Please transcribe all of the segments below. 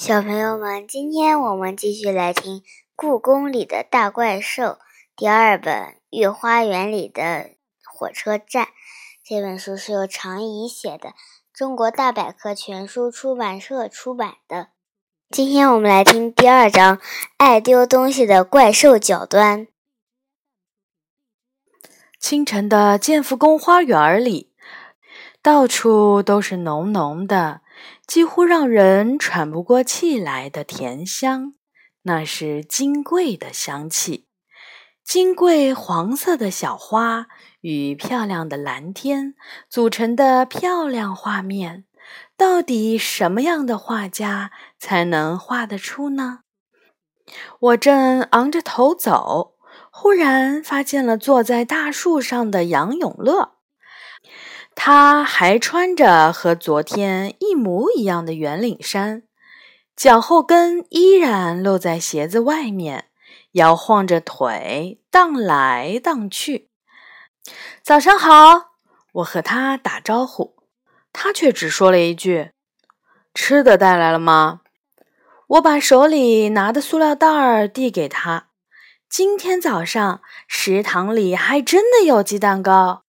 小朋友们，今天我们继续来听《故宫里的大怪兽》第二本《御花园里的火车站》。这本书是由常怡写的，中国大百科全书出版社出版的。今天我们来听第二章《爱丢东西的怪兽脚端》。清晨的建福宫花园里，到处都是浓浓的。几乎让人喘不过气来的甜香，那是金桂的香气。金桂黄色的小花与漂亮的蓝天组成的漂亮画面，到底什么样的画家才能画得出呢？我正昂着头走，忽然发现了坐在大树上的杨永乐。他还穿着和昨天一模一样的圆领衫，脚后跟依然露在鞋子外面，摇晃着腿荡来荡去。早上好，我和他打招呼，他却只说了一句：“吃的带来了吗？”我把手里拿的塑料袋儿递给他。今天早上食堂里还真的有鸡蛋糕，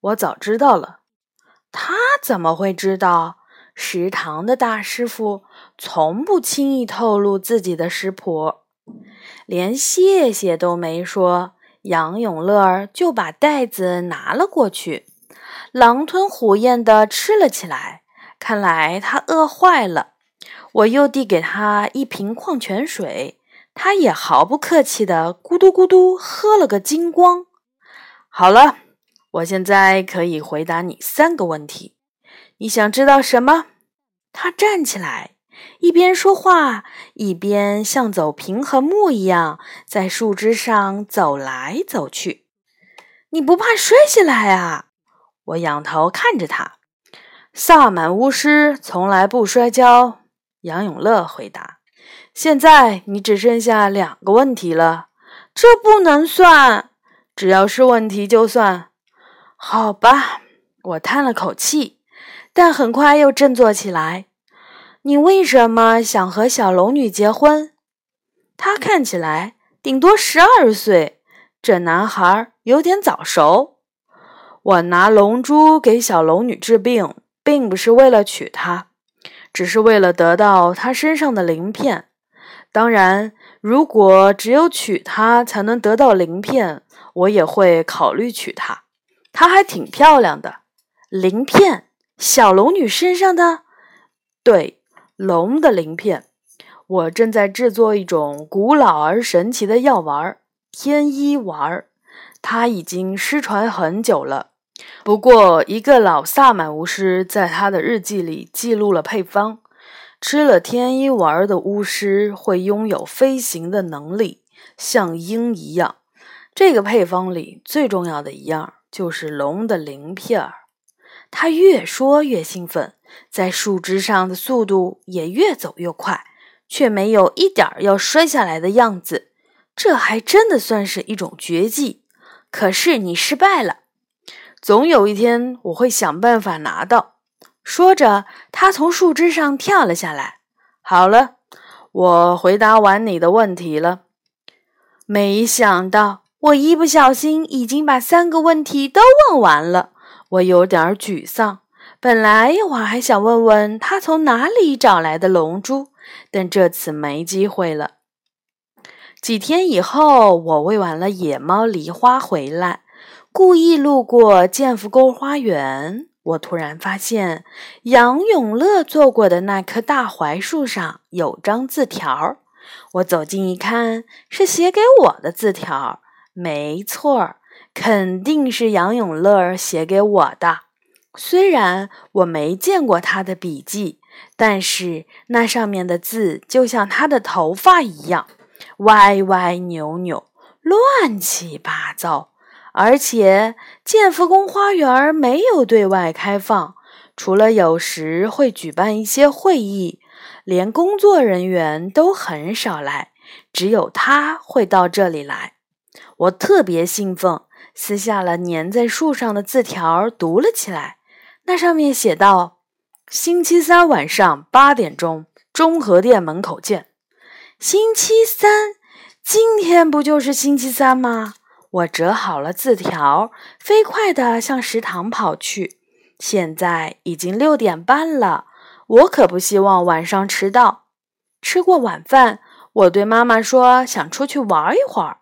我早知道了。他怎么会知道？食堂的大师傅从不轻易透露自己的食谱，连谢谢都没说，杨永乐就把袋子拿了过去，狼吞虎咽地吃了起来。看来他饿坏了。我又递给他一瓶矿泉水，他也毫不客气地咕嘟咕嘟喝了个精光。好了。我现在可以回答你三个问题，你想知道什么？他站起来，一边说话，一边像走平衡木一样在树枝上走来走去。你不怕摔下来啊？我仰头看着他。萨满巫师从来不摔跤。杨永乐回答。现在你只剩下两个问题了，这不能算，只要是问题就算。好吧，我叹了口气，但很快又振作起来。你为什么想和小龙女结婚？她看起来顶多十二岁，这男孩有点早熟。我拿龙珠给小龙女治病，并不是为了娶她，只是为了得到她身上的鳞片。当然，如果只有娶她才能得到鳞片，我也会考虑娶她。她还挺漂亮的，鳞片，小龙女身上的，对，龙的鳞片。我正在制作一种古老而神奇的药丸儿——天一丸儿，它已经失传很久了。不过，一个老萨满巫师在他的日记里记录了配方：吃了天一丸儿的巫师会拥有飞行的能力，像鹰一样。这个配方里最重要的一样。就是龙的鳞片儿，他越说越兴奋，在树枝上的速度也越走越快，却没有一点要摔下来的样子。这还真的算是一种绝技。可是你失败了，总有一天我会想办法拿到。说着，他从树枝上跳了下来。好了，我回答完你的问题了。没想到。我一不小心已经把三个问题都问完了，我有点沮丧。本来我还想问问他从哪里找来的龙珠，但这次没机会了。几天以后，我喂完了野猫梨花回来，故意路过建福沟花园，我突然发现杨永乐坐过的那棵大槐树上有张字条。我走近一看，是写给我的字条。没错儿，肯定是杨永乐写给我的。虽然我没见过他的笔记，但是那上面的字就像他的头发一样，歪歪扭扭，乱七八糟。而且建福宫花园没有对外开放，除了有时会举办一些会议，连工作人员都很少来，只有他会到这里来。我特别兴奋，撕下了粘在树上的字条，读了起来。那上面写道：“星期三晚上八点钟，中和店门口见。星期三，今天不就是星期三吗？我折好了字条，飞快地向食堂跑去。现在已经六点半了，我可不希望晚上迟到。吃过晚饭，我对妈妈说想出去玩一会儿，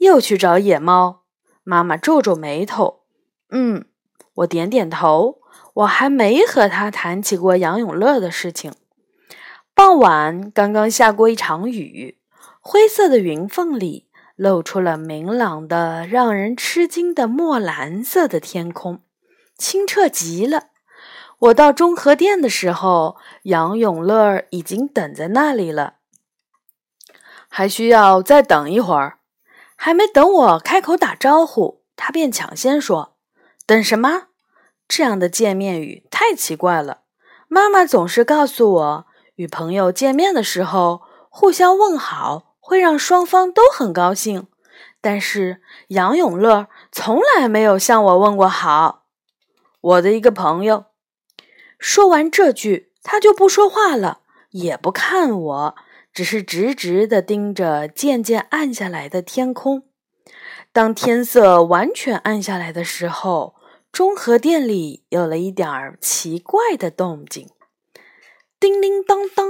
又去找野猫。妈妈皱皱眉头，嗯，我点点头。我还没和他谈起过杨永乐的事情。傍晚刚刚下过一场雨，灰色的云缝里。露出了明朗的、让人吃惊的墨蓝色的天空，清澈极了。我到中和殿的时候，杨永乐已经等在那里了。还需要再等一会儿。还没等我开口打招呼，他便抢先说：“等什么？”这样的见面语太奇怪了。妈妈总是告诉我，与朋友见面的时候，互相问好。会让双方都很高兴，但是杨永乐从来没有向我问过好。我的一个朋友说完这句，他就不说话了，也不看我，只是直直地盯着渐渐暗下来的天空。当天色完全暗下来的时候，中和殿里有了一点儿奇怪的动静，叮铃当当。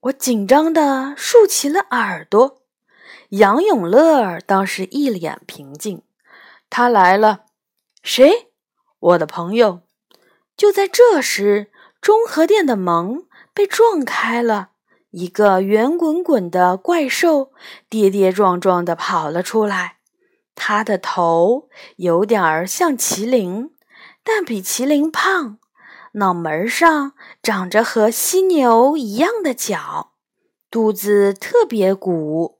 我紧张地竖起了耳朵，杨永乐倒是一脸平静。他来了，谁？我的朋友。就在这时，中和殿的门被撞开了，一个圆滚滚的怪兽跌跌撞撞地跑了出来。它的头有点儿像麒麟，但比麒麟胖。脑门上长着和犀牛一样的角，肚子特别鼓，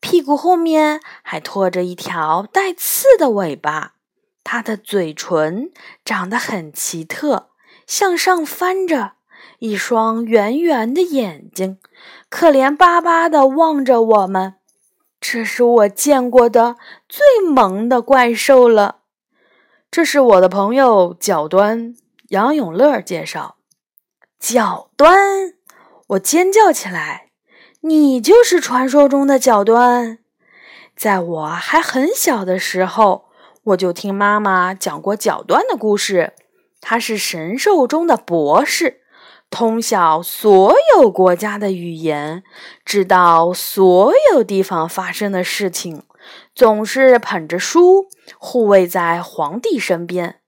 屁股后面还拖着一条带刺的尾巴。它的嘴唇长得很奇特，向上翻着，一双圆圆的眼睛，可怜巴巴地望着我们。这是我见过的最萌的怪兽了。这是我的朋友角端。杨永乐介绍：“角端！”我尖叫起来：“你就是传说中的角端！”在我还很小的时候，我就听妈妈讲过角端的故事。他是神兽中的博士，通晓所有国家的语言，知道所有地方发生的事情，总是捧着书护卫在皇帝身边。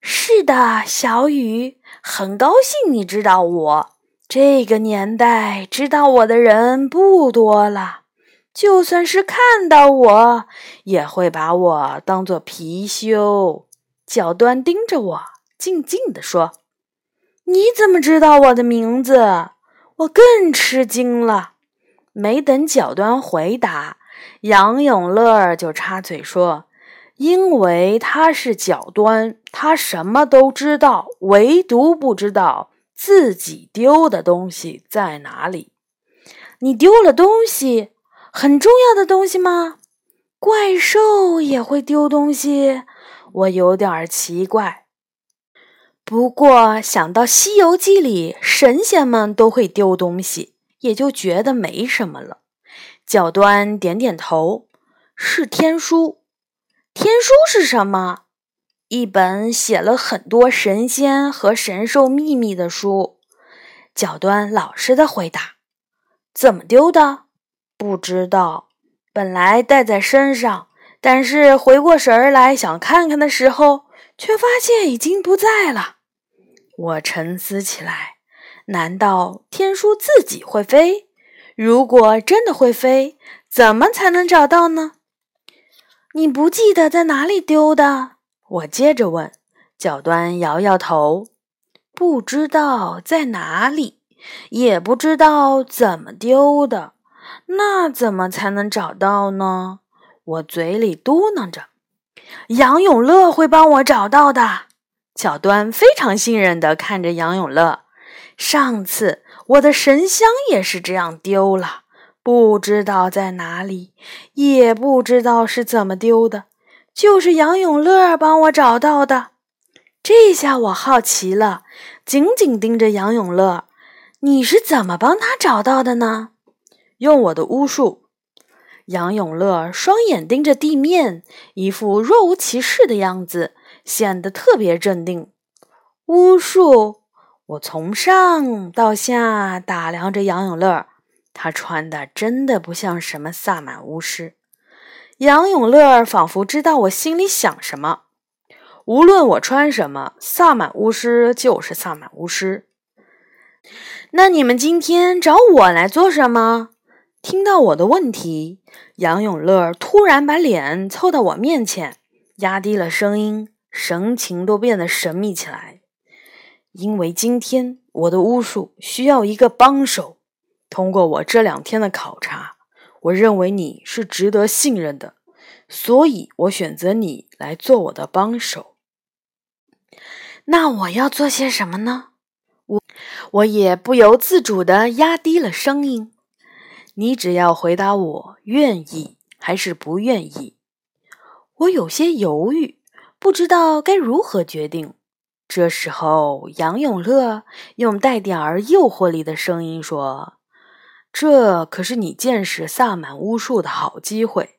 是的，小雨，很高兴你知道我。这个年代知道我的人不多了，就算是看到我，也会把我当做貔貅。角端盯着我，静静地说：“你怎么知道我的名字？”我更吃惊了。没等角端回答，杨永乐就插嘴说。因为他是角端，他什么都知道，唯独不知道自己丢的东西在哪里。你丢了东西，很重要的东西吗？怪兽也会丢东西，我有点奇怪。不过想到《西游记》里神仙们都会丢东西，也就觉得没什么了。角端点点头，是天书。天书是什么？一本写了很多神仙和神兽秘密的书。角端老实的回答：“怎么丢的？不知道。本来带在身上，但是回过神儿来想看看的时候，却发现已经不在了。”我沉思起来：难道天书自己会飞？如果真的会飞，怎么才能找到呢？你不记得在哪里丢的？我接着问。角端摇摇头，不知道在哪里，也不知道怎么丢的。那怎么才能找到呢？我嘴里嘟囔着：“杨永乐会帮我找到的。”小端非常信任地看着杨永乐。上次我的神香也是这样丢了。不知道在哪里，也不知道是怎么丢的，就是杨永乐帮我找到的。这下我好奇了，紧紧盯着杨永乐。你是怎么帮他找到的呢？用我的巫术。杨永乐双眼盯着地面，一副若无其事的样子，显得特别镇定。巫术，我从上到下打量着杨永乐，他穿的真的不像什么萨满巫师。杨永乐仿佛知道我心里想什么。无论我穿什么，萨满巫师就是萨满巫师。那你们今天找我来做什么？听到我的问题，杨永乐突然把脸凑到我面前，压低了声音，神情都变得神秘起来。因为今天我的巫术需要一个帮手。通过我这两天的考察，我认为你是值得信任的，所以我选择你来做我的帮手。那我要做些什么呢？我我也不由自主的压低了声音。你只要回答我愿意还是不愿意。我有些犹豫，不知道该如何决定。这时候，杨永乐用带点儿诱惑力的声音说：“这可是你见识萨满巫术的好机会。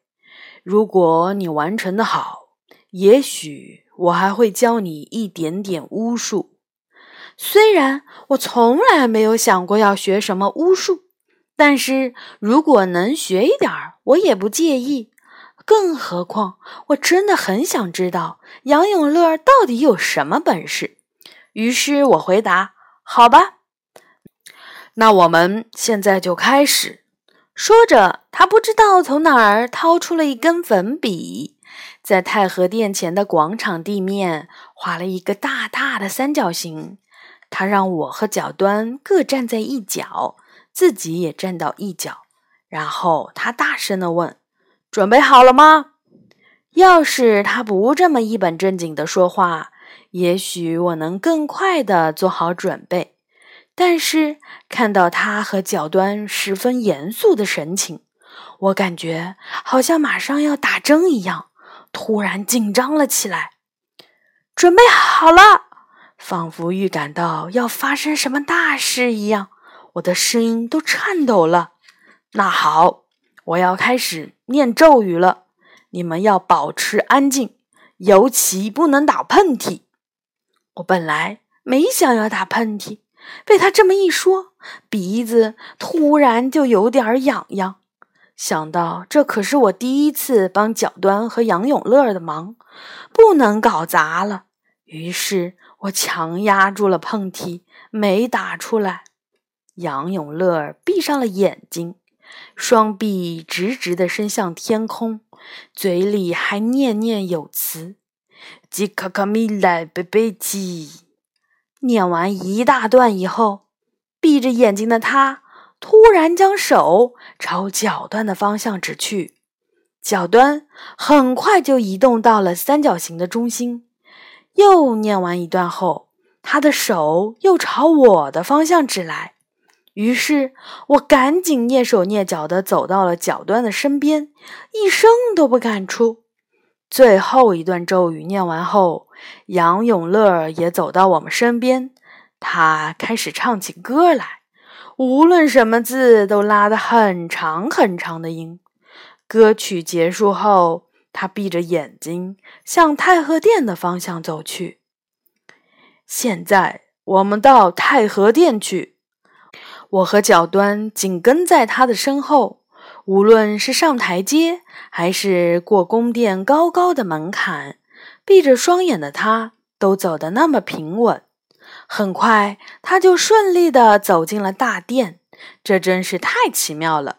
如果你完成的好，也许我还会教你一点点巫术。虽然我从来没有想过要学什么巫术，但是如果能学一点儿，我也不介意。更何况，我真的很想知道杨永乐到底有什么本事。于是我回答：“好吧，那我们现在就开始。”说着，他不知道从哪儿掏出了一根粉笔，在太和殿前的广场地面画了一个大大的三角形。他让我和角端各站在一角，自己也站到一角。然后他大声地问。准备好了吗？要是他不这么一本正经的说话，也许我能更快的做好准备。但是看到他和角端十分严肃的神情，我感觉好像马上要打针一样，突然紧张了起来。准备好了，仿佛预感到要发生什么大事一样，我的声音都颤抖了。那好。我要开始念咒语了，你们要保持安静，尤其不能打喷嚏。我本来没想要打喷嚏，被他这么一说，鼻子突然就有点痒痒。想到这可是我第一次帮角端和杨永乐的忙，不能搞砸了，于是我强压住了喷嚏，没打出来。杨永乐闭上了眼睛。双臂直直地伸向天空，嘴里还念念有词：“吉卡卡米莱贝贝吉。”念完一大段以后，闭着眼睛的他突然将手朝角端的方向指去，角端很快就移动到了三角形的中心。又念完一段后，他的手又朝我的方向指来。于是我赶紧蹑手蹑脚地走到了角端的身边，一声都不敢出。最后一段咒语念完后，杨永乐也走到我们身边，他开始唱起歌来，无论什么字都拉得很长很长的音。歌曲结束后，他闭着眼睛向太和殿的方向走去。现在我们到太和殿去。我和角端紧跟在他的身后，无论是上台阶还是过宫殿高高的门槛，闭着双眼的他都走得那么平稳。很快，他就顺利地走进了大殿，这真是太奇妙了。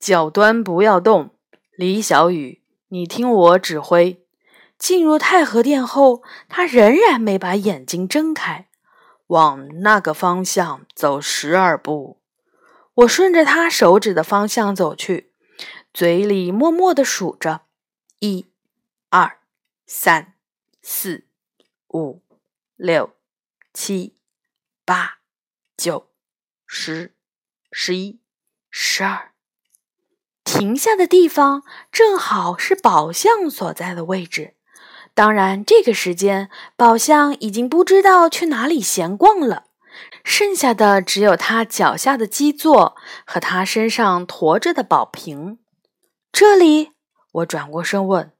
角端不要动，李小雨，你听我指挥。进入太和殿后，他仍然没把眼睛睁开。往那个方向走十二步，我顺着他手指的方向走去，嘴里默默地数着：一、二、三、四、五、六、七、八、九、十、十一、十二。停下的地方正好是宝相所在的位置。当然，这个时间宝相已经不知道去哪里闲逛了。剩下的只有他脚下的基座和他身上驮着的宝瓶。这里，我转过身问：“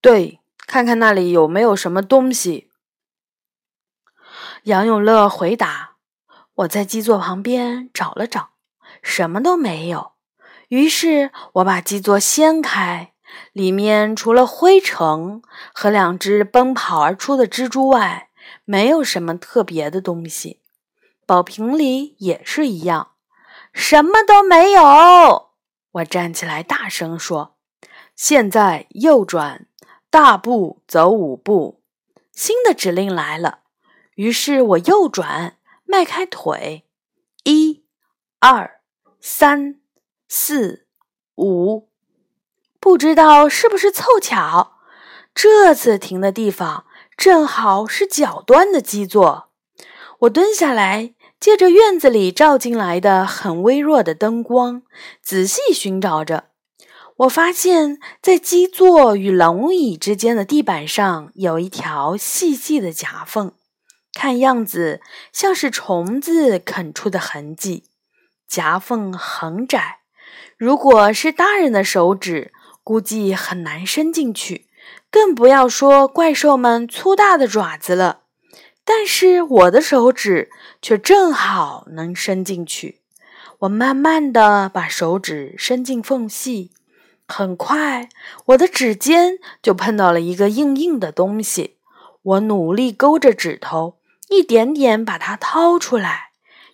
对，看看那里有没有什么东西。”杨永乐回答：“我在基座旁边找了找，什么都没有。于是我把基座掀开，里面除了灰尘和两只奔跑而出的蜘蛛外，没有什么特别的东西。宝瓶里也是一样，什么都没有。”我站起来，大声说：“现在右转，大步走五步。”新的指令来了，于是我右转，迈开腿，一、二、三、四、五。不知道是不是凑巧，这次停的地方正好是脚端的基座。我蹲下来。借着院子里照进来的很微弱的灯光，仔细寻找着，我发现，在基座与龙椅之间的地板上有一条细细的夹缝，看样子像是虫子啃出的痕迹。夹缝很窄，如果是大人的手指，估计很难伸进去，更不要说怪兽们粗大的爪子了。但是我的手指却正好能伸进去。我慢慢的把手指伸进缝隙，很快我的指尖就碰到了一个硬硬的东西。我努力勾着指头，一点点把它掏出来。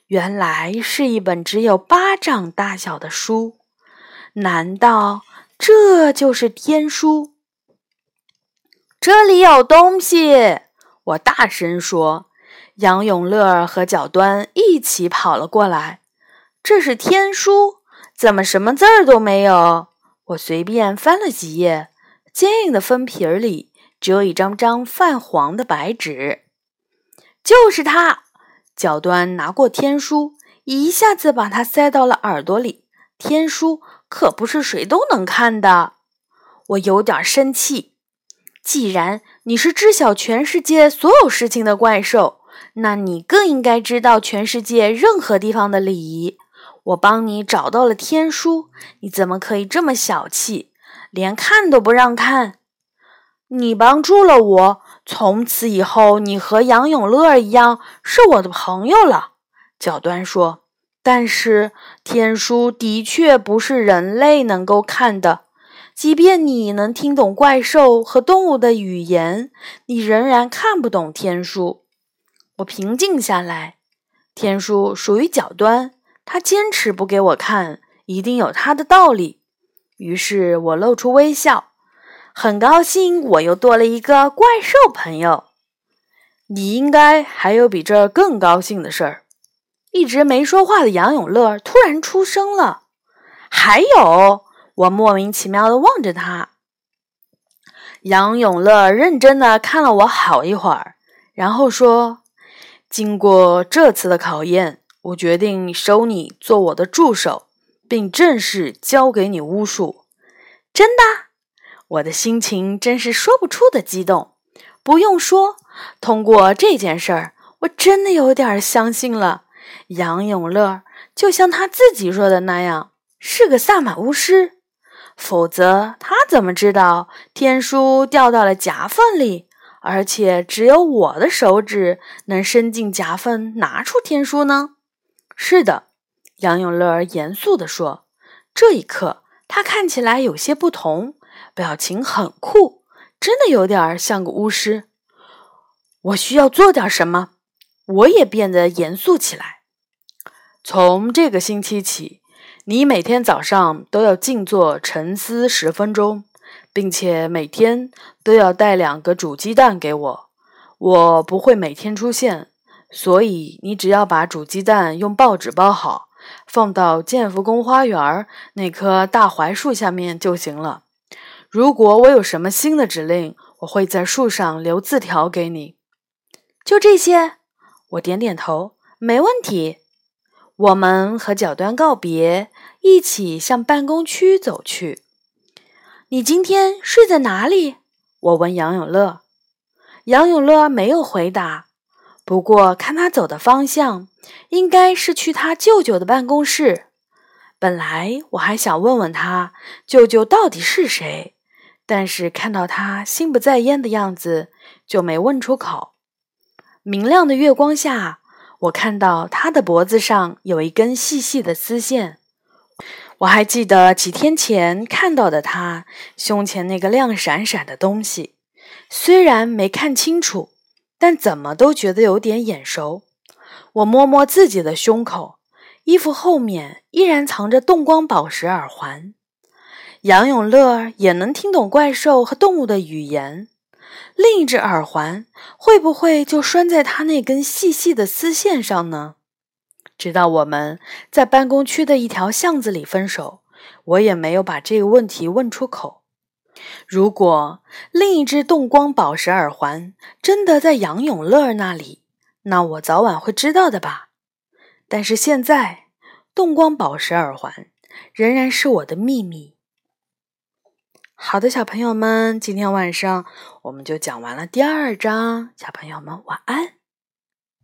原来是一本只有巴掌大小的书。难道这就是天书？这里有东西。我大声说：“杨永乐和脚端一起跑了过来。这是天书，怎么什么字儿都没有？”我随便翻了几页，坚硬的封皮儿里只有一张张泛黄的白纸。就是他，脚端拿过天书，一下子把它塞到了耳朵里。天书可不是谁都能看的。我有点生气。既然你是知晓全世界所有事情的怪兽，那你更应该知道全世界任何地方的礼仪。我帮你找到了天书，你怎么可以这么小气，连看都不让看？你帮助了我，从此以后，你和杨永乐一样是我的朋友了。角端说：“但是天书的确不是人类能够看的。”即便你能听懂怪兽和动物的语言，你仍然看不懂天书。我平静下来，天书属于角端，他坚持不给我看，一定有他的道理。于是我露出微笑，很高兴我又多了一个怪兽朋友。你应该还有比这更高兴的事儿。一直没说话的杨永乐突然出声了，还有。我莫名其妙的望着他，杨永乐认真的看了我好一会儿，然后说：“经过这次的考验，我决定收你做我的助手，并正式教给你巫术。”真的，我的心情真是说不出的激动。不用说，通过这件事儿，我真的有点相信了杨永乐，就像他自己说的那样，是个萨满巫师。否则，他怎么知道天书掉到了夹缝里？而且只有我的手指能伸进夹缝拿出天书呢？是的，杨永乐严肃地说。这一刻，他看起来有些不同，表情很酷，真的有点像个巫师。我需要做点什么？我也变得严肃起来。从这个星期起。你每天早上都要静坐沉思十分钟，并且每天都要带两个煮鸡蛋给我。我不会每天出现，所以你只要把煮鸡蛋用报纸包好，放到建福宫花园那棵大槐树下面就行了。如果我有什么新的指令，我会在树上留字条给你。就这些，我点点头，没问题。我们和角端告别，一起向办公区走去。你今天睡在哪里？我问杨永乐。杨永乐没有回答。不过看他走的方向，应该是去他舅舅的办公室。本来我还想问问他舅舅到底是谁，但是看到他心不在焉的样子，就没问出口。明亮的月光下，我看到他的脖子上有一根细细的丝线。我还记得几天前看到的他胸前那个亮闪闪的东西，虽然没看清楚，但怎么都觉得有点眼熟。我摸摸自己的胸口。衣服后面依然藏着动光宝石耳环，杨永乐也能听懂怪兽和动物的语言。另一只耳环会不会就拴在他那根细细的丝线上呢？直到我们在办公区的一条巷子里分手，我也没有把这个问题问出口。如果另一只动光宝石耳环真的在杨永乐那里，那我早晚会知道的吧。但是现在，动光宝石耳环仍然是我的秘密。好的，小朋友们，今天晚上我们就讲完了第二章，小朋友们晚安。